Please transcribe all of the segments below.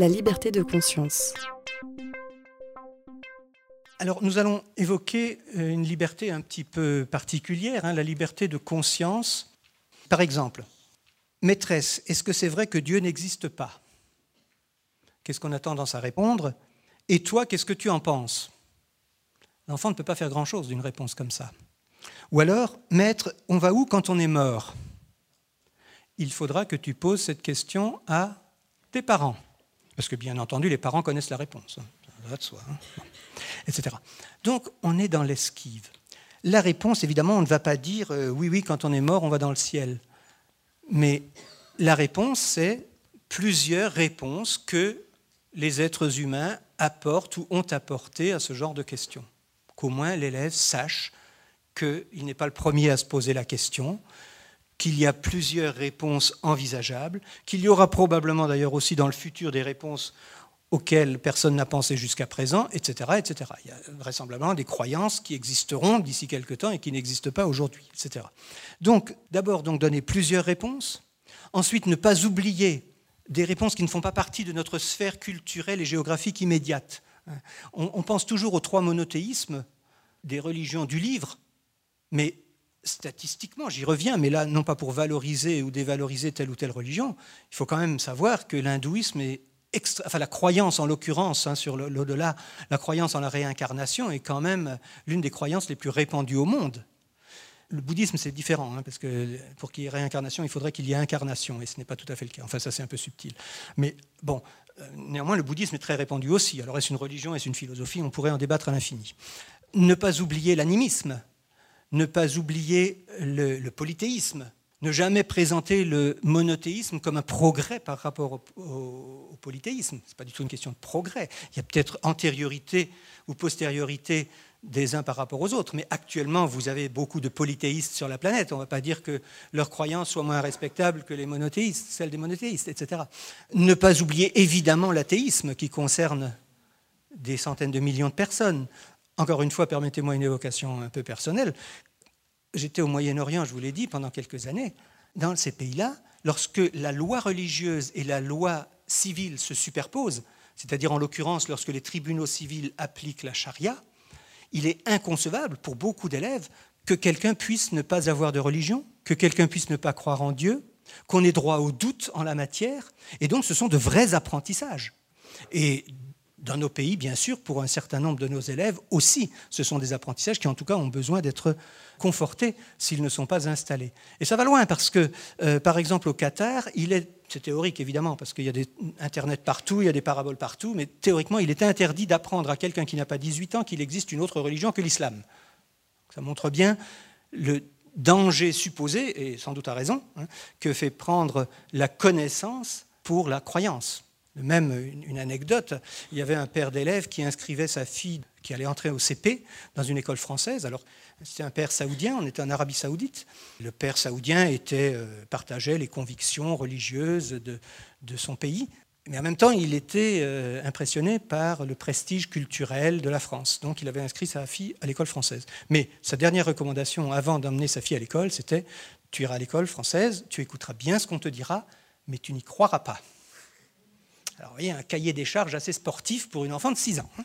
la liberté de conscience. Alors nous allons évoquer euh, une liberté un petit peu particulière, hein, la liberté de conscience. Par exemple, maîtresse, est-ce que c'est vrai que Dieu n'existe pas? Qu'est-ce qu'on a tendance à répondre Et toi, qu'est-ce que tu en penses? L'enfant ne peut pas faire grand-chose d'une réponse comme ça. Ou alors, maître, on va où quand on est mort? Il faudra que tu poses cette question à tes parents. Parce que bien entendu, les parents connaissent la réponse. Va de soi. Etc. Donc, on est dans l'esquive. La réponse, évidemment, on ne va pas dire euh, oui, oui, quand on est mort, on va dans le ciel. Mais la réponse, c'est plusieurs réponses que les êtres humains apportent ou ont apporté à ce genre de questions. Qu'au moins l'élève sache qu'il n'est pas le premier à se poser la question, qu'il y a plusieurs réponses envisageables, qu'il y aura probablement d'ailleurs aussi dans le futur des réponses auxquelles personne n'a pensé jusqu'à présent, etc., etc. Il y a vraisemblablement des croyances qui existeront d'ici quelque temps et qui n'existent pas aujourd'hui, etc. Donc, d'abord, donc, donner plusieurs réponses. Ensuite, ne pas oublier des réponses qui ne font pas partie de notre sphère culturelle et géographique immédiate. On, on pense toujours aux trois monothéismes des religions du livre, mais statistiquement, j'y reviens, mais là, non pas pour valoriser ou dévaloriser telle ou telle religion, il faut quand même savoir que l'hindouisme est extra, enfin la croyance en l'occurrence hein, sur l'au-delà, la croyance en la réincarnation est quand même l'une des croyances les plus répandues au monde. Le bouddhisme, c'est différent, hein, parce que pour qu'il y ait réincarnation, il faudrait qu'il y ait incarnation, et ce n'est pas tout à fait le cas. Enfin, ça, c'est un peu subtil. Mais bon, euh, néanmoins, le bouddhisme est très répandu aussi. Alors, est-ce une religion, est-ce une philosophie? On pourrait en débattre à l'infini. Ne pas oublier l'animisme, ne pas oublier le, polythéisme, ne jamais présenter le monothéisme comme un progrès par rapport au, polythéisme. Ce n'est pas du tout une question de progrès. Il y a peut-être antériorité ou postériorité des uns par rapport aux autres, mais actuellement, vous avez beaucoup de polythéistes sur la planète. On ne va pas dire que leurs croyances soient moins respectables que les monothéistes, celles des monothéistes, etc. Ne pas oublier évidemment l'athéisme qui concerne des centaines de millions de personnes. Encore une fois, permettez-moi une évocation un peu personnelle. J'étais au Moyen-Orient, je vous l'ai dit, pendant quelques années. Dans ces pays-là, lorsque la loi religieuse et la loi civile se superposent, c'est-à-dire en l'occurrence lorsque les tribunaux civils appliquent la charia, il est inconcevable pour beaucoup d'élèves que quelqu'un puisse ne pas avoir de religion, que quelqu'un puisse ne pas croire en Dieu, qu'on ait droit au doute en la matière. Et donc ce sont de vrais apprentissages. Et dans nos pays, bien sûr, pour un certain nombre de nos élèves aussi. Ce sont des apprentissages qui, en tout cas, ont besoin d'être confortés s'ils ne sont pas installés. Et ça va loin parce que, euh, par exemple, au Qatar, il est, c'est théorique évidemment, parce qu'il y a des Internet partout, il y a des paraboles partout, mais théoriquement, il est interdit d'apprendre à quelqu'un qui n'a pas 18 ans qu'il existe une autre religion que l'islam. Ça montre bien le danger supposé, et sans doute à raison, hein, que fait prendre la connaissance pour la croyance. Même une anecdote, il y avait un père d'élève qui inscrivait sa fille qui allait entrer au CP dans une école française. Alors, c'était un père saoudien, on était en Arabie saoudite. Le père saoudien était, euh, partageait les convictions religieuses de, de, son pays, mais en même temps, il était euh, impressionné par le prestige culturel de la France. Donc, il avait inscrit sa fille à l'école française. Mais sa dernière recommandation avant d'emmener sa fille à l'école, c'était Tu iras à l'école française, tu écouteras bien ce qu'on te dira, mais tu n'y croiras pas. Alors, vous voyez, un cahier des charges assez sportif pour une enfant de 6 ans. Hein.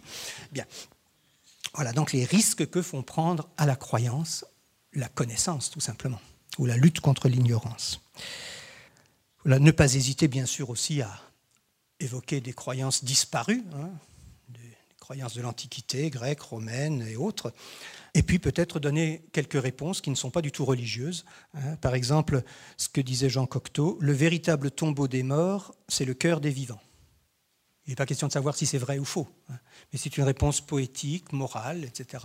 Bien. Voilà donc les risques que font prendre à la croyance la connaissance, tout simplement, ou la lutte contre l'ignorance. Voilà, ne pas hésiter, bien sûr, aussi à évoquer des croyances disparues, hein, des croyances de l'Antiquité, grecque, romaine et autres, et puis peut-être donner quelques réponses qui ne sont pas du tout religieuses. Hein. Par exemple, ce que disait Jean Cocteau, le véritable tombeau des morts, c'est le cœur des vivants. Il n'est pas question de savoir si c'est vrai ou faux, hein. mais c'est une réponse poétique, morale, etc.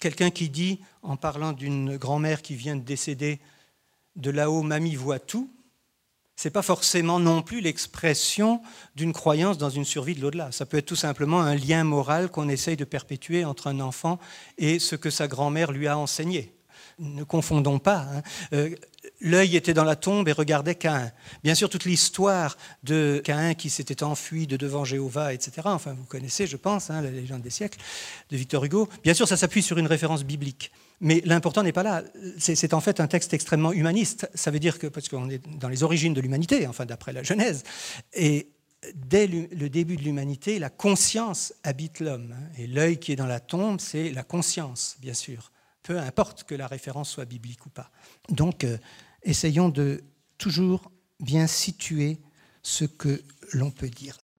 Quelqu'un qui dit, en parlant d'une grand-mère qui vient de décéder, de là-haut, mamie voit tout, ce n'est pas forcément non plus l'expression d'une croyance dans une survie de l'au-delà. Ça peut être tout simplement un lien moral qu'on essaye de perpétuer entre un enfant et ce que sa grand-mère lui a enseigné. Ne confondons pas. Hein. Euh, L'œil était dans la tombe et regardait Caïn. Bien sûr, toute l'histoire de Caïn qui s'était enfui de devant Jéhovah, etc. Enfin, vous connaissez, je pense, hein, la légende des siècles de Victor Hugo. Bien sûr, ça s'appuie sur une référence biblique. Mais l'important n'est pas là. C'est en fait un texte extrêmement humaniste. Ça veut dire que, parce qu'on est dans les origines de l'humanité, enfin, d'après la Genèse. Et dès le début de l'humanité, la conscience habite l'homme. Hein. Et l'œil qui est dans la tombe, c'est la conscience, bien sûr. Peu importe que la référence soit biblique ou pas. Donc, euh, essayons de toujours bien situer ce que l'on peut dire.